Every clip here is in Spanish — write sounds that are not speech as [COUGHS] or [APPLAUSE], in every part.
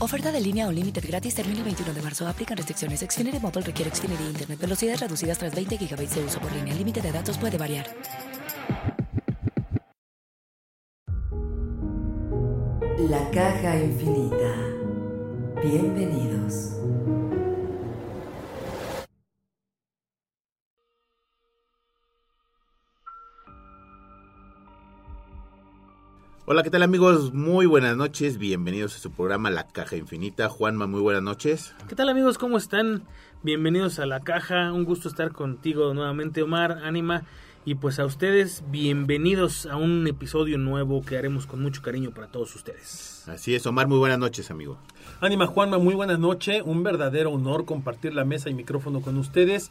Oferta de línea Unlimited gratis termina el 21 de marzo. Aplican restricciones. Xfinity Mobile requiere Xfinity Internet. Velocidades reducidas tras 20 GB de uso por línea. El límite de datos puede variar. La caja infinita. Bienvenidos. Hola, ¿qué tal amigos? Muy buenas noches, bienvenidos a su programa La Caja Infinita. Juanma, muy buenas noches. ¿Qué tal amigos? ¿Cómo están? Bienvenidos a La Caja, un gusto estar contigo nuevamente Omar, Ánima, y pues a ustedes bienvenidos a un episodio nuevo que haremos con mucho cariño para todos ustedes. Así es, Omar, muy buenas noches, amigo. Ánima Juanma, muy buenas noches, un verdadero honor compartir la mesa y micrófono con ustedes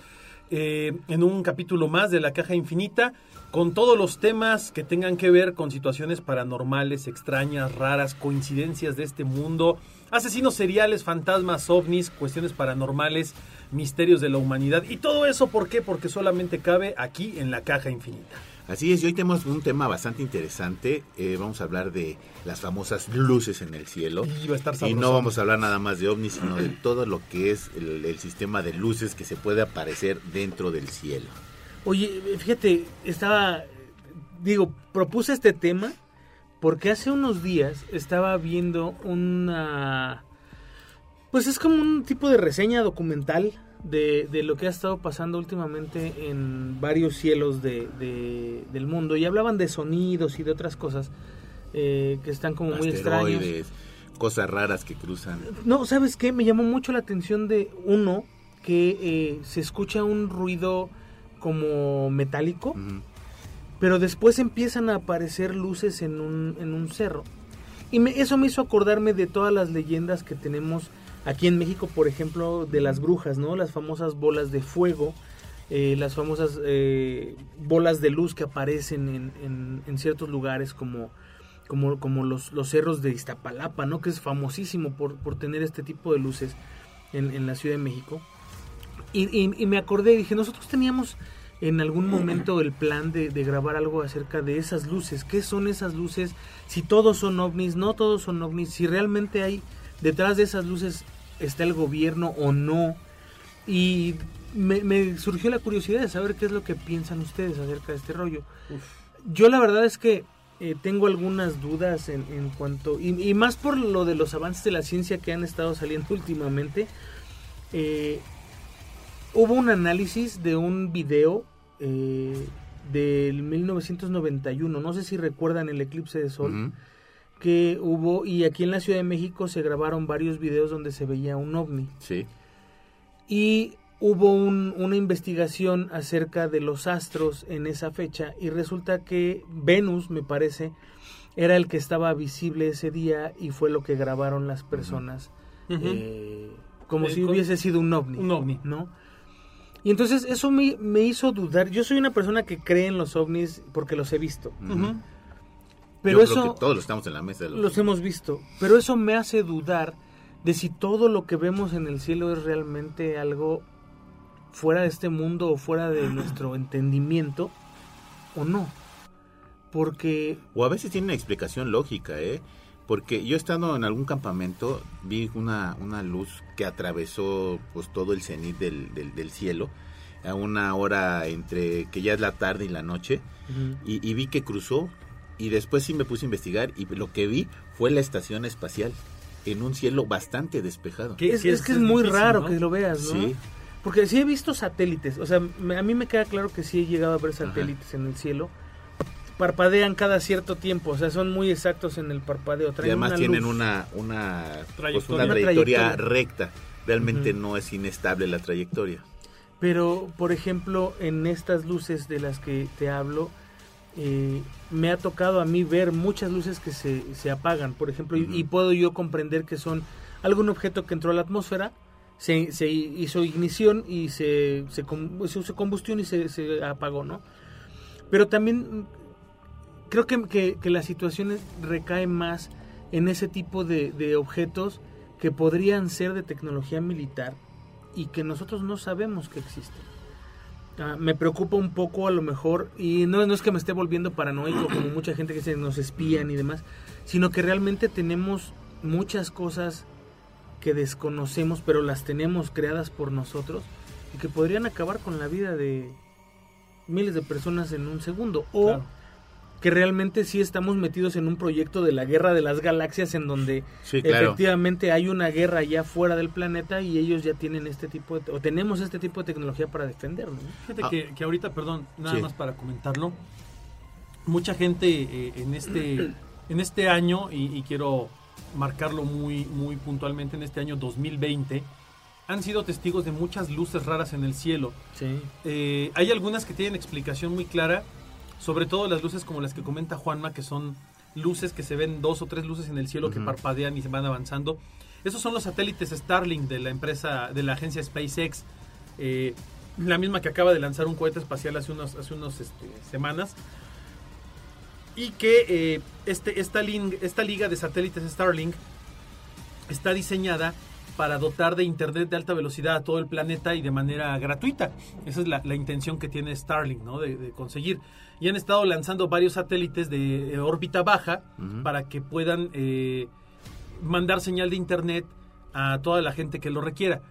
eh, en un capítulo más de La Caja Infinita con todos los temas que tengan que ver con situaciones paranormales, extrañas, raras, coincidencias de este mundo, asesinos seriales, fantasmas, ovnis, cuestiones paranormales, misterios de la humanidad. Y todo eso, ¿por qué? Porque solamente cabe aquí en la caja infinita. Así es, y hoy tenemos un tema bastante interesante. Eh, vamos a hablar de las famosas luces en el cielo. Y, va a estar Y sabroso. no vamos a hablar nada más de ovnis, sino de todo lo que es el, el sistema de luces que se puede aparecer dentro del cielo. Oye, fíjate, estaba, digo, propuse este tema porque hace unos días estaba viendo una, pues es como un tipo de reseña documental de, de lo que ha estado pasando últimamente en varios cielos de, de- del mundo y hablaban de sonidos y de otras cosas eh, que están como muy extraños. Cosas raras que cruzan. No, ¿sabes qué? Me llamó mucho la atención de uno que eh, se escucha un ruido como metálico, pero después empiezan a aparecer luces en un, en un cerro. Y me- eso me hizo acordarme de todas las leyendas que tenemos aquí en México, por ejemplo, de las brujas, ¿no? Las famosas bolas de fuego, eh, las famosas eh, bolas de luz que aparecen en, en- en ciertos lugares como, como, como los, los cerros de Iztapalapa, ¿no? Que es famosísimo por, por tener este tipo de luces en, en la Ciudad de México. Y, y- y me acordé, dije, nosotros teníamos en algún momento el plan de, de grabar algo acerca de esas luces. ¿Qué son esas luces? Si todos son ovnis, no todos son ovnis, si realmente hay detrás de esas luces está el gobierno o no. Y me, me surgió la curiosidad de saber qué es lo que piensan ustedes acerca de este rollo. Yo la verdad es que eh, tengo algunas dudas en, en cuanto, y, y más por lo de los avances de la ciencia que han estado saliendo últimamente. Eh, hubo un análisis de un video eh, del 1991, no sé si recuerdan el eclipse de sol. Que hubo, y aquí en la Ciudad de México se grabaron varios videos donde se veía un ovni. Sí. Y hubo un- una investigación acerca de los astros en esa fecha y resulta que Venus, me parece, era el que estaba visible ese día y fue lo que grabaron las personas eh, como Eh, si hubiese sido un ovni. Un ovni. ¿no? Y entonces eso me, me hizo dudar. Yo soy una persona que cree en los ovnis porque los he visto. Pero Yo eso creo que todos estamos en la mesa. de los- los hemos visto. Pero eso me hace dudar de si todo lo que vemos en el cielo es realmente algo fuera de este mundo o fuera de [CLEARS THROAT] nuestro entendimiento o no. Porque O a veces tiene una explicación lógica, ¿eh? Porque yo estando en algún campamento vi una, una luz que atravesó pues todo el cenit del, del, del cielo a una hora entre que ya es la tarde y la noche y, y vi que cruzó y después sí me puse a investigar y lo que vi fue la estación espacial en un cielo bastante despejado. Es, sí, es es- que es es muy difícil, raro ¿no? que lo veas, ¿no? Sí. Porque sí he visto satélites, o sea, me- a mí me queda claro que sí he llegado a ver satélites en el cielo, parpadean cada cierto tiempo, o sea, son muy exactos en el parpadeo. Y traen además una tienen luz. una, una, pues, Trayectoria. una Una trayectoria trayectoria. recta. Realmente no es inestable la trayectoria. Pero, por ejemplo, en estas luces de las que te hablo, eh, me ha tocado a mí ver muchas luces que se, se apagan, por ejemplo, y- puedo yo comprender que son algún objeto que entró a la atmósfera, se, se hizo ignición y se, se, hizo combustión y se, se apagó, ¿no? Pero también mm, creo que, que, que la situación es- recae más en ese tipo de, de objetos que podrían ser de tecnología militar y que nosotros no sabemos que existen. Ah, me preocupa un poco a lo mejor, y no, no es que me esté volviendo paranoico como mucha gente que dice nos espían y demás, sino que realmente tenemos muchas cosas que desconocemos, pero las tenemos creadas por nosotros y que podrían acabar con la vida de miles de personas en un segundo. O. que realmente sí estamos metidos en un proyecto de la guerra de las galaxias en donde Sí, claro. efectivamente hay una guerra ya fuera del planeta y ellos ya tienen este tipo de, o tenemos este tipo de tecnología para defendernos. ¿no? Fíjate Ah. que, que ahorita, perdón, nada Sí. más para comentarlo. Mucha gente eh, en este [CLEARS THROAT] en este año y, y quiero marcarlo muy muy puntualmente en este año 2020 han sido testigos de muchas luces raras en el cielo. Sí. Eh, hay algunas que tienen explicación muy clara, sobre todo las luces como las que comenta Juanma, que son luces que se ven dos o tres luces en el cielo que parpadean y se van avanzando. Esos son los satélites Starlink de la empresa, de la agencia SpaceX, eh, la misma que acaba de lanzar un cohete espacial hace unos, hace unos este, semanas. Y que eh, este, esta liga de satélites Starlink está diseñada para dotar de internet de alta velocidad a todo el planeta y de manera gratuita. Esa es la, la intención que tiene Starlink, ¿no? De, de conseguir. Y han estado lanzando varios satélites de eh, órbita baja para que puedan eh, mandar señal de internet a toda la gente que lo requiera.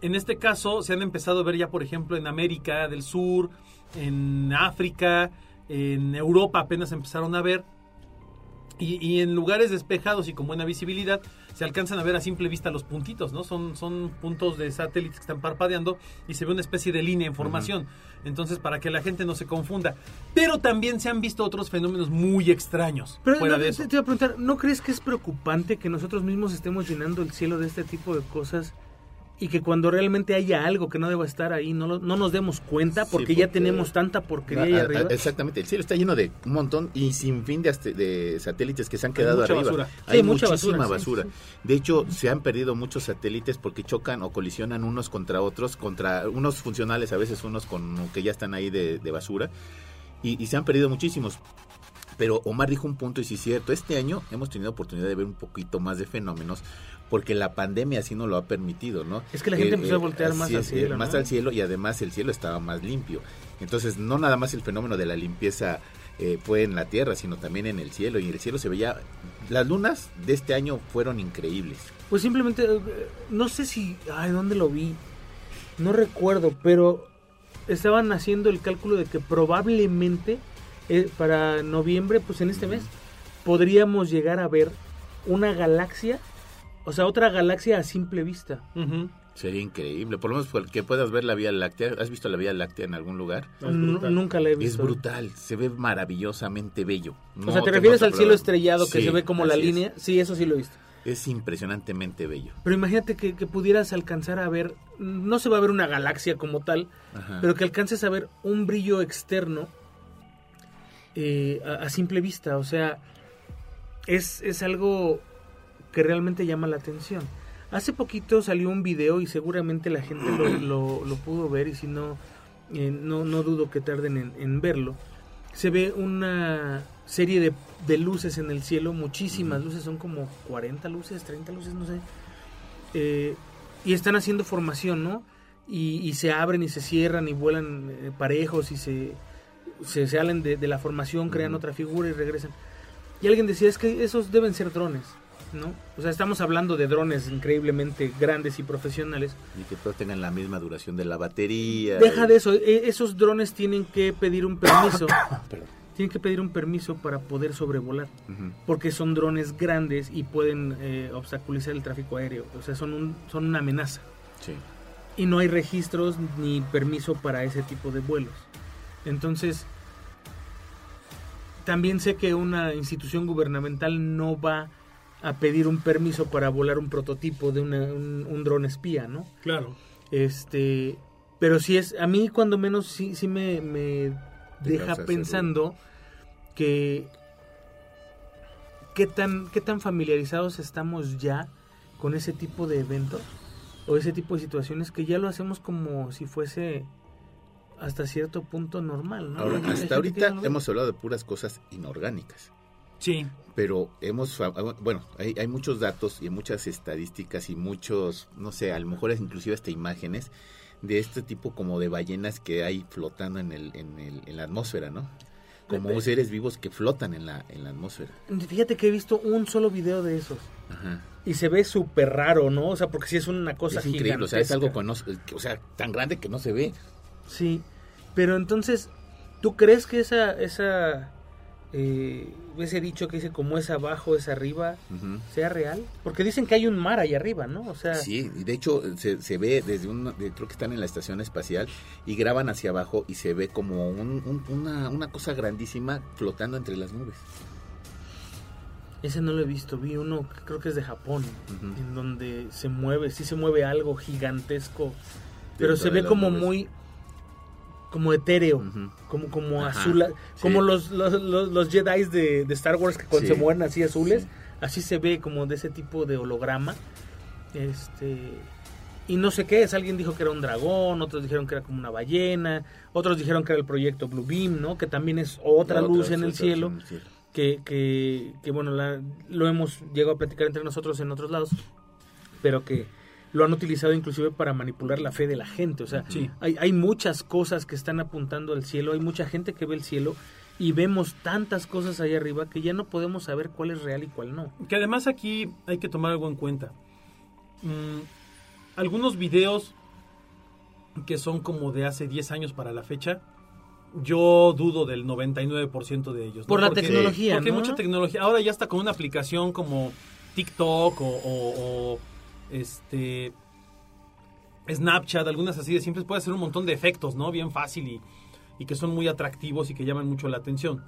En este caso se han empezado a ver ya, por ejemplo, en América del Sur, en África, en Europa apenas empezaron a ver. Y, y en lugares despejados y con buena visibilidad se alcanzan a ver a simple vista los puntitos, ¿no? Son, son puntos de satélites que están parpadeando y se ve una especie de línea en formación. Entonces, para que la gente no se confunda. Pero también se han visto otros fenómenos muy extraños Pero fuera no, de te- eso. te iba a preguntar, ¿no crees que es preocupante que nosotros mismos estemos llenando el cielo de este tipo de cosas y que cuando realmente haya algo que no deba estar ahí no, lo- no nos demos cuenta Sí, porque, ya tenemos tanta porquería ahí Ah, ah, arriba? Exactamente, el cielo está lleno de un montón y sin fin de, de satélites que se han quedado mucha arriba. basura. Hay Sí, mucha muchísima basura, De hecho, se han perdido muchos satélites porque chocan o colisionan unos contra otros, contra unos funcionales, a veces unos con que ya están ahí de, de basura, y, y se han perdido muchísimos. Pero Omar dijo un punto y sí es cierto, este año hemos tenido oportunidad de ver un poquito más de fenómenos porque la pandemia así nos lo ha permitido, ¿no? Es que la gente empezó a voltear así más al eh, cielo, Más ¿no? al cielo y además el cielo estaba más limpio. Entonces, no nada más el fenómeno de la limpieza eh, fue en la tierra, sino también en el cielo. Y el cielo se veía... Las lunas de este año fueron increíbles. Pues simplemente, eh, no sé si, ay, ¿dónde lo vi? No recuerdo, pero estaban haciendo el cálculo de que probablemente eh, para noviembre, pues en este mes, podríamos llegar a ver una galaxia, o sea, otra galaxia a simple vista. Sería increíble. Por lo menos por- que puedas ver la Vía Láctea. ¿Has visto la Vía Láctea en algún lugar? Es. Nunca la he Es visto. brutal. Se ve maravillosamente bello. o No sea, ¿te refieres al cielo estrellado que Sí, se ve como la es. línea? Sí, eso sí lo he visto. Es impresionantemente bello. Pero imagínate que, que pudieras alcanzar a ver, no se va a ver una galaxia como tal, Ajá. pero que alcances a ver un brillo externo eh, a, a simple vista. O sea, es, es algo que realmente llama la atención. Hace poquito salió un video y seguramente la gente lo, [CLEARS THROAT] lo- lo pudo ver y si no, eh, no, no dudo que tarden en, en verlo. Se ve una serie de, de luces en el cielo, muchísimas luces, son como 40 luces, 30 luces, no sé. Eh, y están haciendo formación, ¿no? Y, y se abren y se cierran y vuelan eh, parejos y se, se salen de, de la formación, crean Ujú. otra figura y regresan. Y alguien decía, es que esos deben ser drones, ¿no? O sea, estamos hablando de drones increíblemente grandes y profesionales. Y que todos tengan la misma duración de la batería. Deja de eso, e- esos drones tienen que pedir un permiso, [COUGHS] tienen que pedir un permiso para poder sobrevolar, porque son drones grandes y pueden eh, obstaculizar el tráfico aéreo, o sea, son, un, son una amenaza. Sí. y no hay registros ni permiso para ese tipo de vuelos. Entonces, también sé que una institución gubernamental no va a pedir un permiso para volar un prototipo de una- un, un dron espía, ¿no? Claro. Este, pero sí es, a mí cuando menos sí, sí me, me deja pensando que qué tan, qué tan familiarizados estamos ya con ese tipo de eventos o ese tipo de situaciones que ya lo hacemos como si fuese hasta cierto punto normal, ¿no? Ahora, hasta ahorita hemos hablado de puras cosas inorgánicas. Sí. pero hemos, bueno, hay, hay muchos datos y muchas estadísticas y muchos, no sé, a lo mejor es inclusive hasta imágenes de este tipo como de ballenas que hay flotando en, el, en, el, en la atmósfera, ¿no? Como seres vivos que flotan en la, en la atmósfera. Fíjate que he visto un solo video de esos. Ajá. Y se ve súper raro, ¿no? O sea, porque sí es una cosa es increíble, o sea, es algo con o sea, tan grande que no se ve. Sí, pero entonces, ¿tú crees que esa, esa, eh, ese dicho que dice como es abajo, es arriba, sea real? Porque dicen que hay un mar ahí arriba, ¿no? O sea, Sí, y de hecho se, se ve desde un, de- creo que están en la estación espacial y graban hacia abajo y se ve como un- un- una, una cosa grandísima flotando entre las nubes. ese no lo he visto, vi uno que creo que es de Japón, en donde se mueve, sí se mueve algo gigantesco, pero Dentro se ve como nubes. muy, como etéreo. Como, como Ajá, azul, sí. como los, los, los, los Jedi de, de Star Wars que cuando Sí, se mueven así azules, sí. así se ve como de ese tipo de holograma. Este y no sé qué es, alguien dijo que era un dragón, otros dijeron que era como una ballena, otros dijeron que era el proyecto Blue Beam, ¿no? Que también es otra, luz en el otra cielo, luz en el cielo. que, que, que bueno, la- lo hemos llegado a platicar entre nosotros en otros lados, pero que lo han utilizado inclusive para manipular la fe de la gente. O sea, Sí. hay, hay muchas cosas que están apuntando al cielo, hay mucha gente que ve el cielo y vemos tantas cosas ahí arriba que ya no podemos saber cuál es real y cuál no. Que además aquí hay que tomar algo en cuenta. Mm, algunos videos que son como de hace 10 años para la fecha, yo dudo del 99% de ellos. ¿no? Por la Porque- tecnología, Porque hay mucha tecnología. Ahora ya está con una aplicación como TikTok o, o- o, este Snapchat, algunas así de siempre puede hacer un montón de efectos, ¿no? Bien fácil y, que son muy atractivos y que llaman mucho la atención.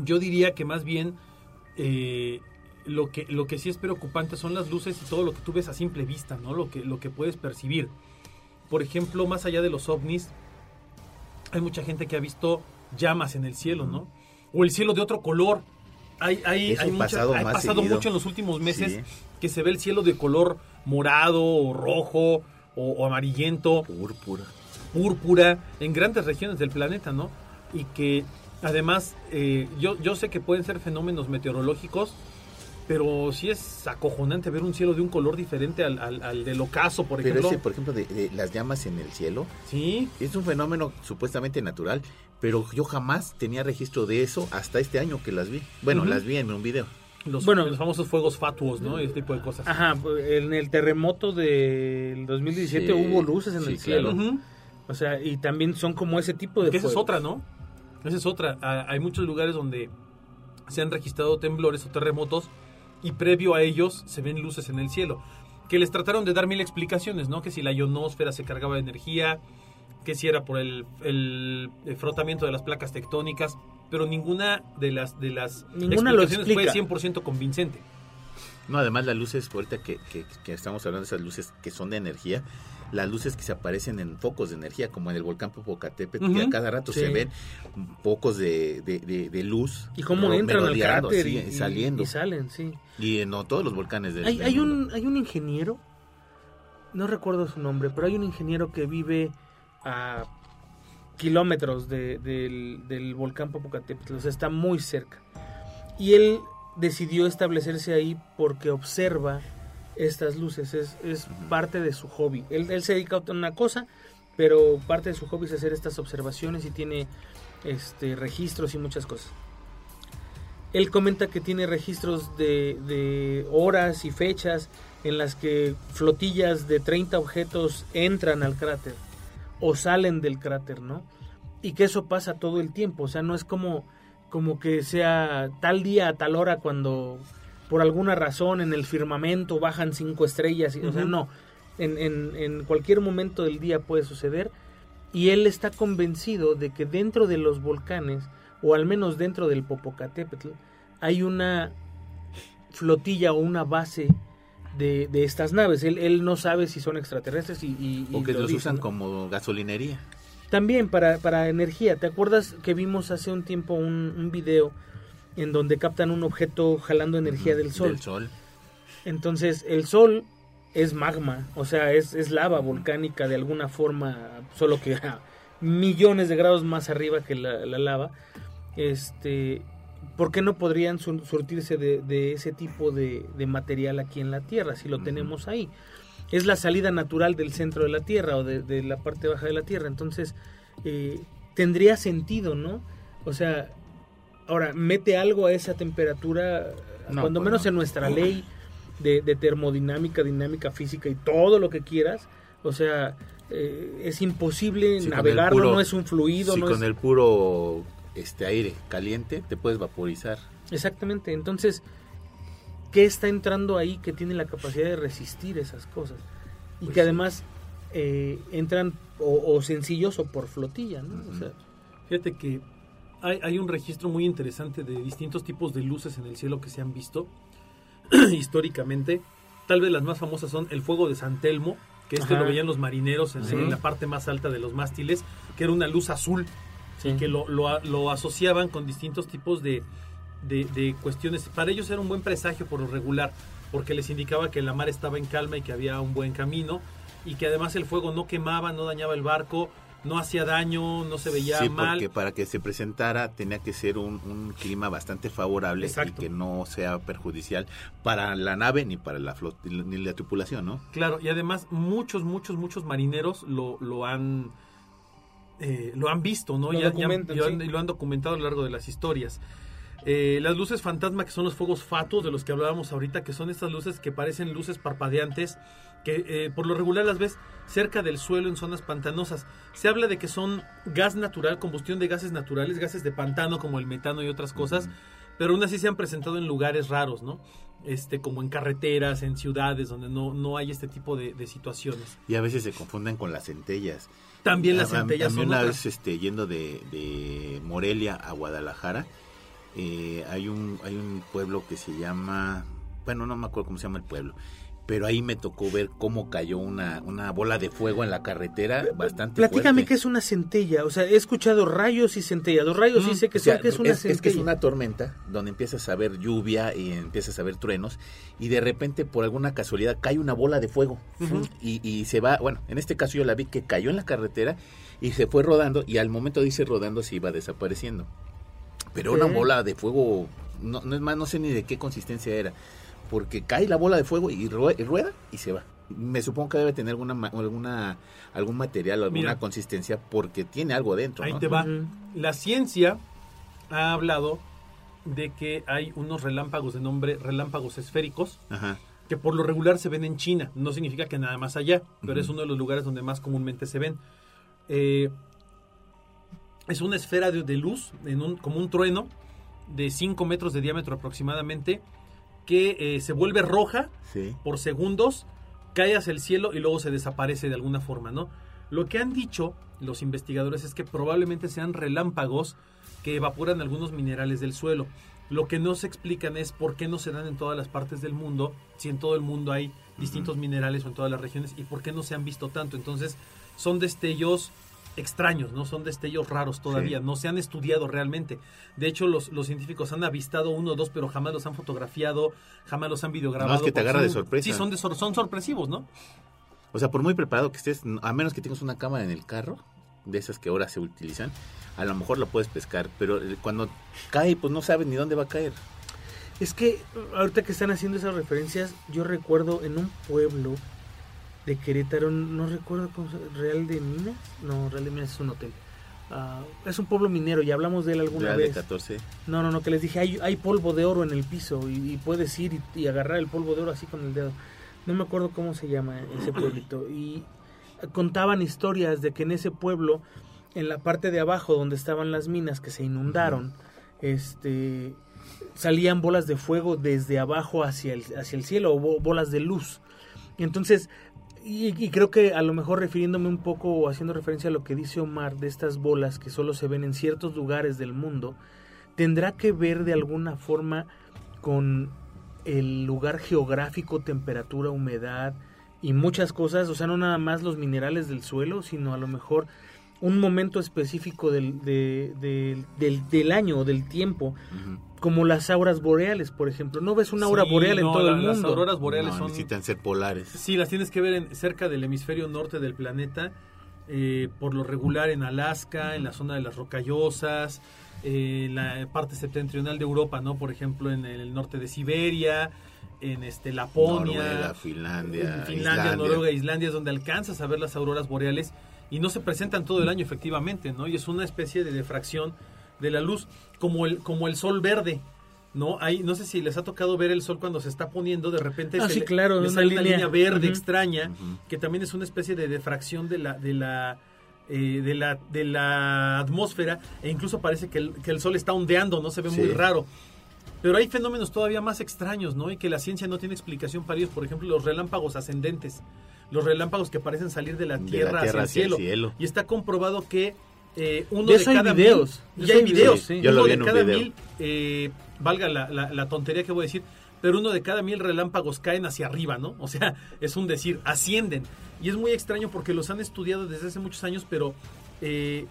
Yo diría que más bien eh, lo, que, lo que sí es preocupante son las luces y todo lo que tú ves a simple vista, ¿no? Lo que, lo que puedes percibir. Por ejemplo, más allá de los ovnis, hay mucha gente que ha visto llamas en el cielo, ¿no? O el cielo de otro color. Hay, hay, hay mucha- pasado ha más pasado seguido. mucho en los últimos meses Sí. que se ve el cielo de color morado o rojo o, o amarillento Púrpura. púrpura en grandes regiones del planeta, ¿no? Y que además, eh, yo, yo sé que pueden ser fenómenos meteorológicos, pero sí es acojonante ver un cielo de un color diferente al, al- al del ocaso, por Pero ejemplo. ese, por ejemplo, de, de las llamas en el cielo, Sí, es un fenómeno supuestamente natural, pero yo jamás tenía registro de eso hasta este año que las vi. Bueno, las vi en un video. los, Bueno. los famosos fuegos fatuos, ¿no? Ese tipo de cosas. Ajá, en el terremoto del 2017 Sí, hubo luces en sí, el cielo. claro. O sea, y también son como ese tipo de Que esa es otra, ¿no? Esa es otra. Ah, Hay muchos lugares donde se han registrado temblores o terremotos y previo a ellos se ven luces en el cielo. Que les trataron de dar mil explicaciones, ¿no? Que si la ionosfera se cargaba de energía, que si era por el, el- el frotamiento de las placas tectónicas, pero ninguna de las, de las Ninguna lo explicaciones fue explica. 100% convincente. No, además las luces, ahorita que, que, que estamos hablando de esas luces que son de energía, las luces que se aparecen en focos de energía, como en el volcán Popocatépetl, que Ujú. a cada rato Sí. se ven focos de, de, de- de luz. Y cómo entran al cráter así, y, y- saliendo. y salen, sí. Y en no, todos los volcanes del, Hay, del hay mundo. un, hay un ingeniero, no recuerdo su nombre, pero hay un ingeniero que vive a kilómetros de- del, del volcán Popocatépetl, o sea, está muy cerca. Y él decidió establecerse ahí porque observa estas luces, es, parte de su hobby. Él, él se dedica a una cosa, pero parte de su hobby es hacer estas observaciones y tiene este, registros y muchas cosas. Él comenta que tiene registros de, de horas y fechas en las que flotillas de 30 objetos entran al cráter o salen del cráter, ¿no? Y que eso pasa todo el tiempo, o sea, no es como, como que sea tal día a tal hora cuando por alguna razón en el firmamento bajan cinco estrellas, y- o sea, no, en, en, en cualquier momento del día puede suceder y él está convencido de que dentro de los volcanes o al menos dentro del Popocatépetl, hay una flotilla o una base de, de estas naves. Él, él no sabe si son extraterrestres y, O que lo los dicen, usan ¿no? como gasolinería. También para, para energía. ¿Te acuerdas que vimos hace un tiempo un, un video en donde captan un objeto jalando energía del sol? Del sol. Entonces, el sol es magma, o sea, es, es lava volcánica de alguna forma, solo que a millones de grados más arriba que la, la lava. Este, ¿Por qué no podrían sur- surtirse de, de ese tipo de, de material aquí en la Tierra si lo tenemos ahí? Es la salida natural del centro de la Tierra o de, de la parte baja de la Tierra. Entonces, eh, tendría sentido, ¿no? O sea, ahora, mete algo a esa temperatura, No, cuando pues menos no. en nuestra ley de, de termodinámica, dinámica física y todo lo que quieras. O sea, eh, es imposible navegarlo, puro- no es un fluido, Si no con es... el puro este aire caliente te puedes vaporizar. Exactamente, entonces, ¿qué está entrando ahí que tiene la capacidad de resistir esas cosas? Y Pues que sí. además eh, entran o, o sencillos o por flotilla, ¿no? O sea, Fíjate que hay, hay un registro muy interesante de distintos tipos de luces en el cielo que se han visto [CLEARS THROAT] históricamente. Tal vez las más famosas son el fuego de San Telmo, que este Ajá. lo veían los marineros en, Sí. en la parte más alta de los mástiles, que era una luz azul sí. que lo, lo lo asociaban con distintos tipos de, de- de cuestiones. Para ellos era un buen presagio por lo regular, porque les indicaba que la mar estaba en calma y que había un buen camino, y que además el fuego no quemaba, no dañaba el barco, no hacía daño, no se veía sí, mal. porque para que se presentara tenía que ser un, un clima bastante favorable Exacto. y que no sea perjudicial para la nave ni para la flota ni la tripulación, ¿no? Claro, y además muchos, muchos, muchos marineros lo, lo han eh, lo han visto, ¿no? Lo Ya- ya- documentan, ya han- sí. y lo han documentado a lo largo de las historias. Eh, las luces fantasma, que son los fuegos fatos de los que hablábamos ahorita, que son estas luces que parecen luces parpadeantes, que eh, por lo regular las ves cerca del suelo en zonas pantanosas. Se habla de que son gas natural, combustión de gases naturales, gases de pantano como el metano y otras cosas, pero aún así se han presentado en lugares raros, ¿no? Este, como en carreteras, en ciudades donde no, no hay este tipo de, de situaciones. Y a veces se confunden con las centellas. También las A- a- centellas son una vez este, yendo de, de Morelia a Guadalajara, eh, hay un hay un pueblo que se llama, bueno, no me acuerdo cómo se llama el pueblo, pero ahí me tocó ver cómo cayó una, una bola de fuego en la carretera bastante Platícame fuerte. qué es una centella. O sea, he escuchado rayos y centella. Los rayos sí Mm, sé que O sea, son, que es una es, centella. es que es una tormenta donde empiezas a ver lluvia y empiezas a ver truenos y de repente por alguna casualidad cae una bola de fuego y, y se va, bueno, en este caso yo la vi que cayó en la carretera y se fue rodando y al momento de irse rodando se iba desapareciendo. Pero una bola de fuego, no, no es más, no sé ni de qué consistencia era, porque cae la bola de fuego y, rue- y rueda y se va. Me supongo que debe tener alguna, algún material, alguna Mira. consistencia porque tiene algo dentro. Ahí ¿no? te va. La ciencia ha hablado de que hay unos relámpagos de nombre relámpagos esféricos Ajá. que por lo regular se ven en China. No significa que nada más allá, pero es uno de los lugares donde más comúnmente se ven. Eh, es una esfera de, de luz, en un, como un trueno, de 5 metros de diámetro aproximadamente, que eh, se vuelve roja Sí. por segundos, cae hacia el cielo y luego se desaparece de alguna forma, ¿no? Lo que han dicho los investigadores es que probablemente sean relámpagos que evaporan algunos minerales del suelo. Lo que no se explican es por qué no se dan en todas las partes del mundo, si en todo el mundo hay distintos minerales o en todas las regiones, y por qué no se han visto tanto. Entonces, son destellos extraños, ¿no? Son destellos raros todavía, Sí. no se han estudiado realmente. De hecho, los, los científicos han avistado uno o dos, pero jamás los han fotografiado, jamás los han videograbado. No, es que te agarra son- de sorpresa. Sí, son, de sor- son sorpresivos, ¿no? O sea, por muy preparado que estés, a menos que tengas una cámara en el carro, de esas que ahora se utilizan, a lo mejor la puedes pescar, pero eh, cuando cae, pues no sabes ni dónde va a caer. Es que ahorita que están haciendo esas referencias, yo recuerdo en un pueblo de Querétaro, no recuerdo cómo se Real de Minas, no, Real de Minas es un hotel. Ah, es un pueblo minero y hablamos de él alguna Real de vez. 14. No, no, no, que les dije, hay, hay polvo de oro en el piso y, y puedes ir y, y agarrar el polvo de oro así con el dedo. No me acuerdo cómo se llama ese [CLEARS THROAT] pueblito. Y contaban historias de que en ese pueblo, en la parte de abajo donde estaban las minas que se inundaron, este salían bolas de fuego desde abajo hacia el, hacia el cielo, o bo- bolas de luz. Entonces y, y creo que a lo mejor refiriéndome un poco o haciendo referencia a lo que dice Omar de estas bolas que solo se ven en ciertos lugares del mundo, tendrá que ver de alguna forma con el lugar geográfico, temperatura, humedad y muchas cosas, o sea, no nada más los minerales del suelo, sino a lo mejor un momento específico del, de- de- del, del año o del tiempo, como las auras boreales, por ejemplo. No ves una aura Sí, boreal en todo la- el Las mundo. auroras boreales No, son... necesitan ser polares. Sí, las tienes que ver en- cerca del hemisferio norte del planeta, eh, por lo regular en Alaska, en la zona de las rocallosas, eh, en la parte septentrional de Europa, ¿no? Por ejemplo, en el norte de Siberia, en este Laponia, Noruega, Finlandia, Finlandia, Islandia. Noruega, Islandia, es donde alcanzas a ver las auroras boreales y no se presentan todo el año efectivamente, ¿no? Y es una especie de difracción de la luz, como el, como el sol verde. ¿No? Hay, no sé si les ha tocado ver el sol cuando se está poniendo, de repente Ah, se sí, le- claro, le sale una línea. línea verde extraña, que también es una especie de difracción de la, de la, eh, de la, de la atmósfera, e incluso parece que el, que el sol está ondeando, ¿no? Se ve muy raro. Pero hay fenómenos todavía más extraños, ¿no? Y que la ciencia no tiene explicación para ellos. Por ejemplo, los relámpagos ascendentes. Los relámpagos que parecen salir de la De la Tierra, hacia, el, cielo. Y está comprobado que eh, uno De cada videos. mil... Ya hay videos. sí. Yo lo Uno vi de en un cada video. mil, eh, valga la, la- la tontería que voy a decir, pero uno de cada mil relámpagos caen hacia arriba, ¿no? O sea, [LAUGHS] es un decir, ascienden. Y es muy extraño porque los han estudiado desde hace muchos años, pero... eh,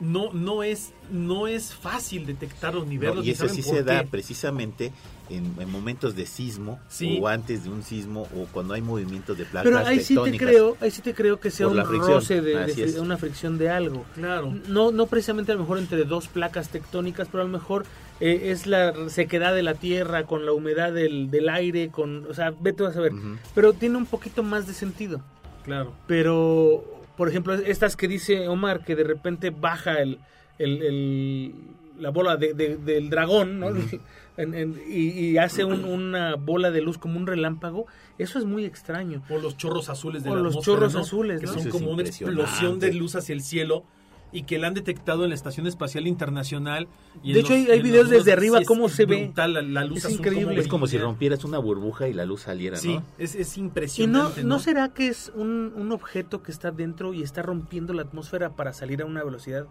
no, no, es, no es fácil detectarlos ni No, verlos. y ni eso saben sí por se da precisamente en, en momentos de sismo Sí. o antes de un sismo o cuando hay movimientos de placas Pero ahí sí te tectónicas. creo, ahí sí te creo que sea un fricción, roce de, una fricción de algo. Claro. No, no precisamente a lo mejor entre dos placas tectónicas, pero a lo mejor eh, es la sequedad de la tierra con la humedad del, del aire, con, o sea, vete a saber. Ujú. Pero tiene un poquito más de sentido. Claro. Pero, por ejemplo, estas que dice Omar, que de repente baja el, el- el- la bola de- de- del dragón, ¿no? [LAUGHS] En- en- y, y hace un- una bola de luz como un relámpago, eso es muy extraño. O los chorros azules de O la los atmósfera, chorros ¿no? azules, Que ¿no? son como una impresionante. explosión de luz hacia el cielo y que la han detectado en la Estación Espacial Internacional. y De hecho, hay- los- hay en videos desde arriba es- cómo se ve. La, la luz Es azul increíble. Es como si rompieras una burbuja y la luz saliera, Sí, ¿no? es, es ¿Y no, impresionante. no será que es un, un objeto que está dentro y está rompiendo la atmósfera para salir a una velocidad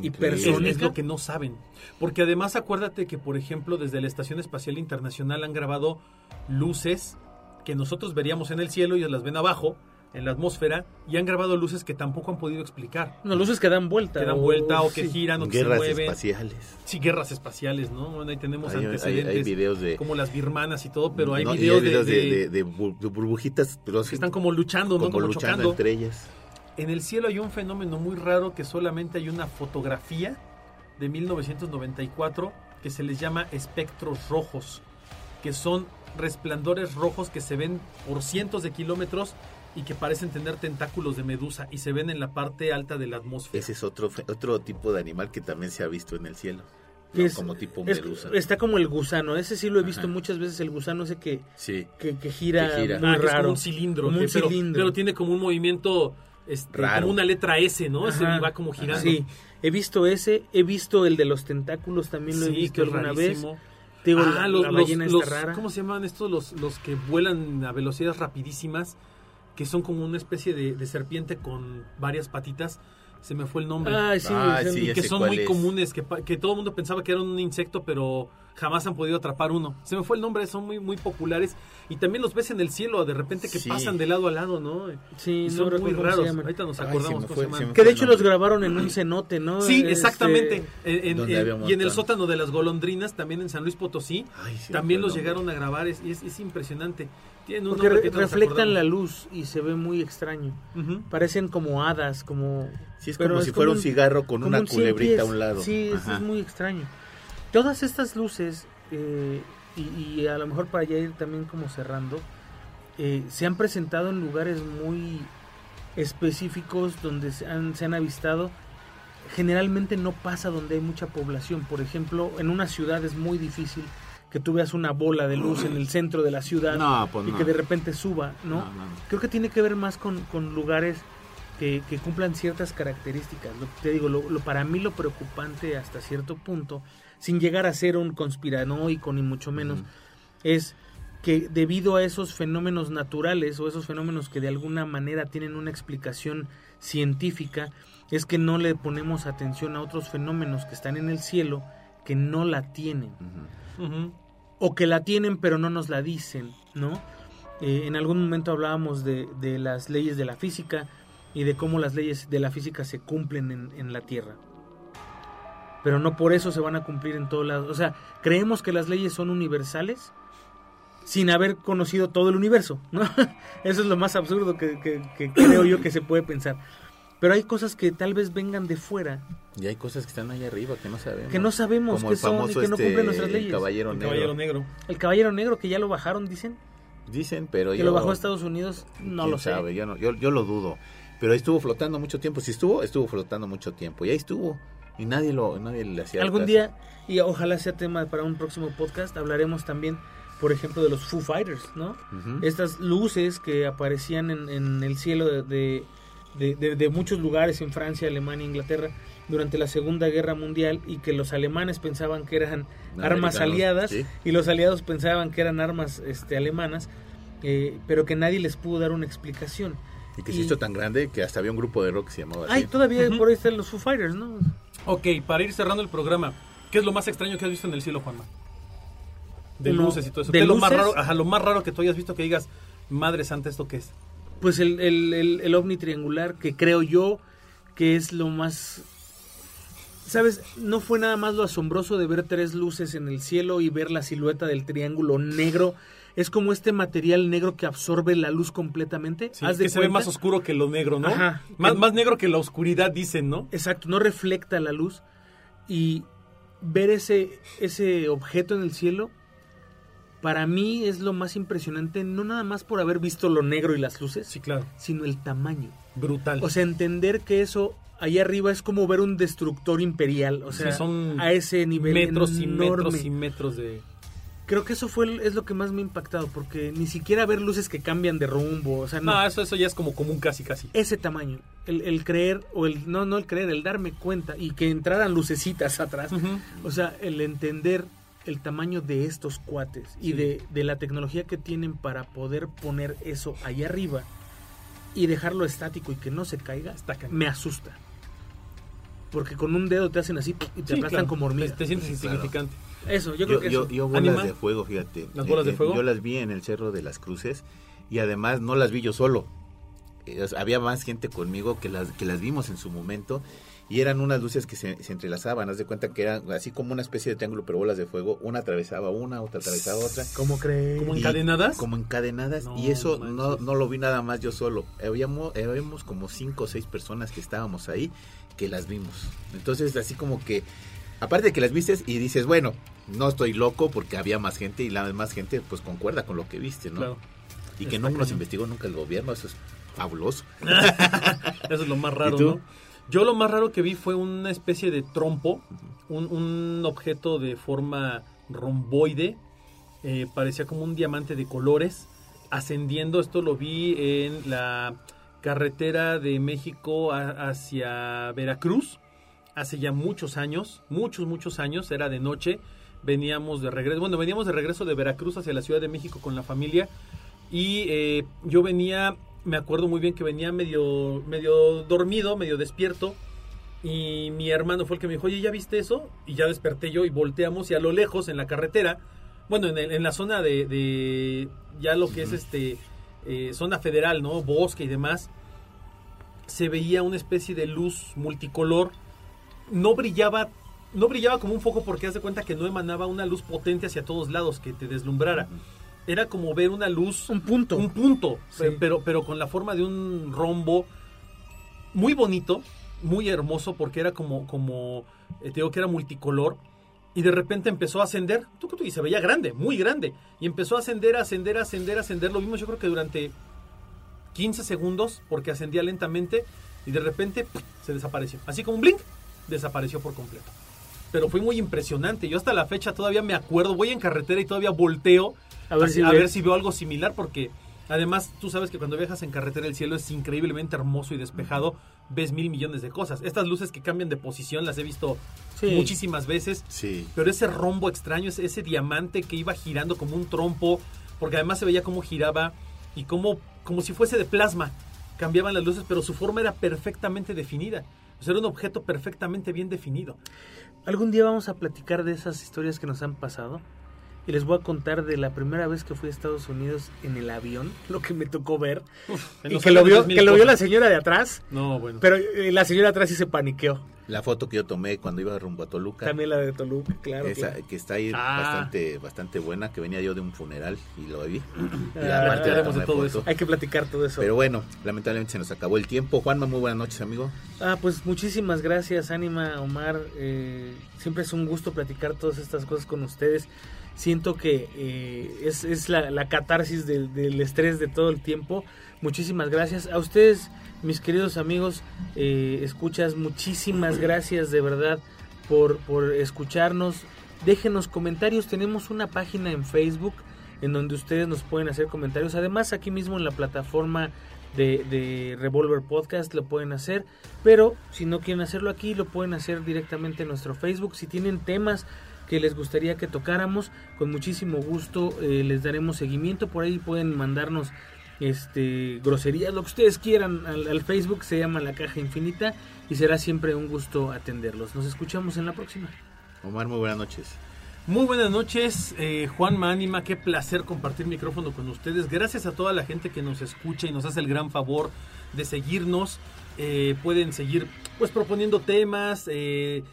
Es, hipersónica? es lo que no saben. Porque además acuérdate que, por ejemplo, desde la Estación Espacial Internacional han grabado luces que nosotros veríamos en el cielo y ellos las ven abajo, en la atmósfera, y han grabado luces que tampoco han podido explicar. No, luces que dan vuelta. Que dan vuelta o que sí. giran o que Guerras se mueven. espaciales. Sí, guerras espaciales, ¿no? Bueno, ahí tenemos Hay, antecedentes hay videos de... como las birmanas y todo, pero hay no, y videos, de, de, de- de- de bur- de burbujitas, pero que están como luchando, ¿no? como Como luchando chocando. entre ellas. En el cielo hay un fenómeno muy raro que solamente hay una fotografía de 1994 que se les llama espectros rojos, que son resplandores rojos que se ven por cientos de kilómetros y que parecen tener tentáculos de medusa y se ven en la parte alta de la atmósfera. Ese es otro, otro tipo de animal que también se ha visto en el cielo. Que ¿no? es- como tipo es- medusa. está como el gusano. Ese sí lo he visto Ajá. muchas veces, el gusano ese que, Sí. que, que gira, Que gira. muy Ah, es raro. como un cilindro, Como que- un pero, cilindro. pero tiene como un movimiento este, Raro. como una letra S, ¿no? Ajá. va como girando. Sí, he visto ese, he visto el de los tentáculos, también lo he Sí, visto que es alguna vez. rarísimo. Digo, Ah, la, los, la ballena los- está rara. ¿Cómo se llaman estos? Los, los que vuelan a velocidades rapidísimas, que son como una especie de, de serpiente con varias patitas. Se me fue el nombre. Ay, sí, Ah, sí, y ya que son muy es. comunes, que, que todo el mundo pensaba que era un insecto, pero jamás han podido atrapar uno. Se me fue el nombre, son muy muy populares. Y también los ves en el cielo, de repente que Sí. pasan de lado a lado, ¿no? Sí, Y no son muy cómo raros. Ahorita nos Ay, acordamos cómo fue, se llaman. se me Que de hecho los grabaron en un cenote, ¿no? Sí, Este, exactamente. En- en- en- y en el sótano de las golondrinas, también en San Luis Potosí, Ay, sí, también los llegaron a grabar. Es, es, es impresionante. Tienen un Porque nombre re- reflectan la luz y se ve muy extraño. Ujú. Parecen como hadas, como... Sí, es pero como si fuera un cigarro con una un culebrita a un lado. Sí, es muy extraño. Todas estas luces, eh, y, y a lo mejor para ya ir también como cerrando, eh, se han presentado en lugares muy específicos donde se han, se han avistado. Generalmente no pasa donde hay mucha población. Por ejemplo, en una ciudad es muy difícil que tú veas una bola de luz en el centro de la ciudad No, pues y no. que de repente suba, ¿no? Creo que tiene que ver más con, con lugares que, que cumplan ciertas características. Lo te digo, lo, lo- para mí lo preocupante hasta cierto punto, sin llegar a ser un conspiranoico ni mucho menos, es que debido a esos fenómenos naturales o esos fenómenos que de alguna manera tienen una explicación científica, es que no le ponemos atención a otros fenómenos que están en el cielo que no la tienen. O que la tienen pero no nos la dicen, ¿no? Eh, en algún momento hablábamos de, de las leyes de la física y de cómo las leyes de la física se cumplen en, en la Tierra. Pero no por eso se van a cumplir en todos lados. O sea, creemos que las leyes son universales sin haber conocido todo el universo, ¿no? [LAUGHS] Eso es lo más absurdo que, que- que creo yo que se puede pensar. Pero hay cosas que tal vez vengan de fuera, Y hay cosas que están ahí arriba que no sabemos. que no sabemos Como el son y que no este, cumplen nuestras leyes. Caballero El Negro. caballero negro. El caballero negro que ya lo bajaron, dicen, Dicen, pero que yo... lo bajó a Estados Unidos, no quién lo sé. sabe, yo, no, yo, yo lo dudo. Pero ahí estuvo flotando mucho tiempo. Si estuvo, estuvo flotando mucho tiempo. Y ahí estuvo. Y nadie lo nadie le hacía Algún caso. día, y ojalá sea tema para un próximo podcast, hablaremos también, por ejemplo, de los Foo Fighters, ¿no? Estas luces que aparecían en, en el cielo de, de- de- de- de muchos lugares en Francia, Alemania, Inglaterra, durante la Segunda Guerra Mundial y que los alemanes pensaban que eran armas aliadas sí. y los aliados pensaban que eran armas este, alemanas, eh, pero que nadie les pudo dar una explicación. Y que se hizo tan grande que hasta había un grupo de rock que se llamaba así. Ay, todavía por ahí están los Foo Fighters, ¿no? Ok, para ir cerrando el programa, ¿qué es lo más extraño que has visto en el cielo, Juanma? De luces y todo eso. ¿de ¿Qué es lo más raro, ajá, lo más raro que tú hayas visto que digas, madre santa, ¿esto qué es? Pues el, el, el, el ovni triangular, que creo yo que es lo más... ¿Sabes? No fue nada más lo asombroso de ver tres luces en el cielo y ver la silueta del triángulo negro. Es como este material negro que absorbe la luz completamente. Sí, ¿Haz de que se ve más oscuro que lo negro, ¿no? Ajá. Más, más negro que la oscuridad, dicen, ¿no? Exacto, no reflecta la luz. Y ver ese, ese objeto en el cielo, para mí es lo más impresionante, no nada más por haber visto lo negro y las luces, Sí, claro. sino el tamaño. Brutal. O sea, entender que eso allá arriba es como ver un destructor imperial. O Sí, sea, son a ese nivel metros y metros y metros de... Creo que eso fue el- es lo que más me ha impactado, porque ni siquiera ver luces que cambian de rumbo, o sea, no, No, eso, eso ya es como común casi, casi. ese tamaño, el, el creer, o el, no, no el creer, el darme cuenta y que entraran lucecitas [LAUGHS] atrás, o sea, el entender el tamaño de estos cuates y Sí. de, de la tecnología que tienen para poder poner eso allá arriba y dejarlo estático y que no se caiga, Está me asusta. Porque con un dedo te hacen así y te Sí, aplastan claro. como hormiga. Te, te sientes claro. Eso, yo Yo, creo que yo, eso. yo bolas de fuego, fíjate. ¿Las bolas de Eh, eh, fuego? Yo las vi en el Cerro de las Cruces y además no las vi yo solo. Eh, había más gente conmigo que las, que las vimos en su momento y eran unas luces que se, se entrelazaban. Haz de cuenta que eran así como una especie de triángulo, pero bolas de fuego. Una atravesaba una, otra atravesaba otra. ¿Cómo crees? ¿Como encadenadas? Como encadenadas. No y eso no, no lo vi nada más yo solo. Habíamos, habíamos como cinco o seis personas que estábamos ahí que las vimos. Entonces, así como que, aparte de que las vistes y dices, bueno, no estoy loco porque había más gente y la más gente pues concuerda con lo que viste, ¿no? Claro. Y que no nos investigó nunca el gobierno, eso es fabuloso. [LAUGHS] Eso es lo más raro. ¿no? Yo lo más raro que vi fue una especie de trompo, un, un objeto de forma romboide, eh, parecía como un diamante de colores, ascendiendo, esto lo vi en la carretera de México a- hacia Veracruz, hace ya muchos años, muchos, muchos años, era de noche, veníamos de regreso, bueno, veníamos de regreso de Veracruz hacia la Ciudad de México con la familia y eh, yo venía, me acuerdo muy bien que venía medio, medio dormido, medio despierto y mi hermano fue el que me dijo, oye, ¿ya viste eso? Y ya desperté yo y volteamos y a lo lejos en la carretera, bueno, en, el- en la zona de, de ya lo que es este eh, zona federal, ¿no? Bosque y demás, se veía una especie de luz multicolor. No brillaba, no brillaba como un foco porque haz de cuenta que no emanaba una luz potente hacia todos lados que te deslumbrara. Era como ver una luz, Un punto. un punto, Sí. pero, pero con la forma de un rombo muy bonito, muy hermoso, porque era como, como eh, te digo que era multicolor. Y de repente empezó a ascender, tú, tú, y se veía grande, muy grande. Y empezó a ascender, ascender, ascender, ascender. Lo vimos yo creo que durante 15 segundos, porque ascendía lentamente. Y de repente ¡pum! se desapareció. Así como un blink, desapareció por completo. Pero fue muy impresionante. Yo hasta la fecha todavía me acuerdo, voy en carretera y todavía volteo A ver así- si a ves. ver si veo algo similar porque además tú sabes que cuando viajas en carretera el cielo es increíblemente hermoso y despejado, ves mil millones de cosas. Estas luces que cambian de posición las he visto Sí. muchísimas veces, Sí. pero ese rombo extraño, ese, ese diamante que iba girando como un trompo, porque además se veía cómo giraba y cómo, como si fuese de plasma, cambiaban las luces, pero su forma era perfectamente definida. Era un objeto perfectamente bien definido. Algún día vamos a platicar de esas historias que nos han pasado. Y les voy a contar de la primera vez que fui a Estados Unidos en el avión, [LAUGHS] lo que me tocó ver. Y que lo, vio, que lo vio la señora de atrás. No, bueno. Pero eh, la señora de atrás sí se paniqueó. La foto que yo tomé cuando iba rumbo a Toluca. También la de Toluca, claro. Esa, claro. que está ahí Ah. bastante bastante buena, que venía yo de un funeral y lo vi. Y Ah, le hablaremos de todo foto. eso. Hay que platicar todo eso. Pero bueno, lamentablemente se nos acabó el tiempo. Juanma, muy buenas noches, amigo. Ah, pues muchísimas gracias, Ánima, Omar. Eh, siempre es un gusto platicar todas estas cosas con ustedes. Siento que eh, es, es la, catarsis del, del estrés de todo el tiempo. Muchísimas gracias. A ustedes, mis queridos amigos, eh, escuchas, muchísimas gracias de verdad por, por escucharnos. Déjenos comentarios. Tenemos una página en Facebook en donde ustedes nos pueden hacer comentarios. Además, aquí mismo en la plataforma de, de Revolver Podcast lo pueden hacer. Pero si no quieren hacerlo aquí, lo pueden hacer directamente en nuestro Facebook. Si tienen temas que les gustaría que tocáramos, con muchísimo gusto eh, les daremos seguimiento. Por ahí pueden mandarnos este groserías, lo que ustedes quieran al, al Facebook, se llama La Caja Infinita y será siempre un gusto atenderlos. Nos escuchamos en la próxima. Omar, muy buenas noches. Muy buenas noches, eh, Juan Mánima, qué placer compartir micrófono con ustedes. Gracias a toda la gente que nos escucha y nos hace el gran favor de seguirnos. Eh, pueden seguir pues proponiendo temas, eh,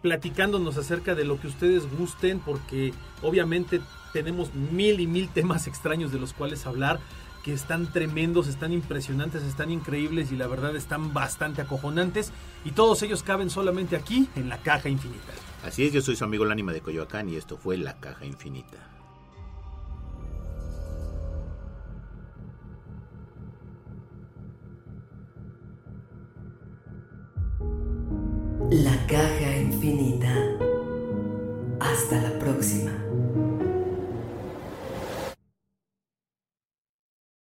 platicándonos acerca de lo que ustedes gusten, porque obviamente tenemos mil y mil temas [LAUGHS] extraños de los cuales hablar que están tremendos, están impresionantes, están increíbles y la verdad están bastante acojonantes y todos ellos caben solamente aquí en la caja infinita. Así es, yo soy su amigo el de Coyoacán y esto fue La Caja Infinita. La caja infinita. Hasta la próxima.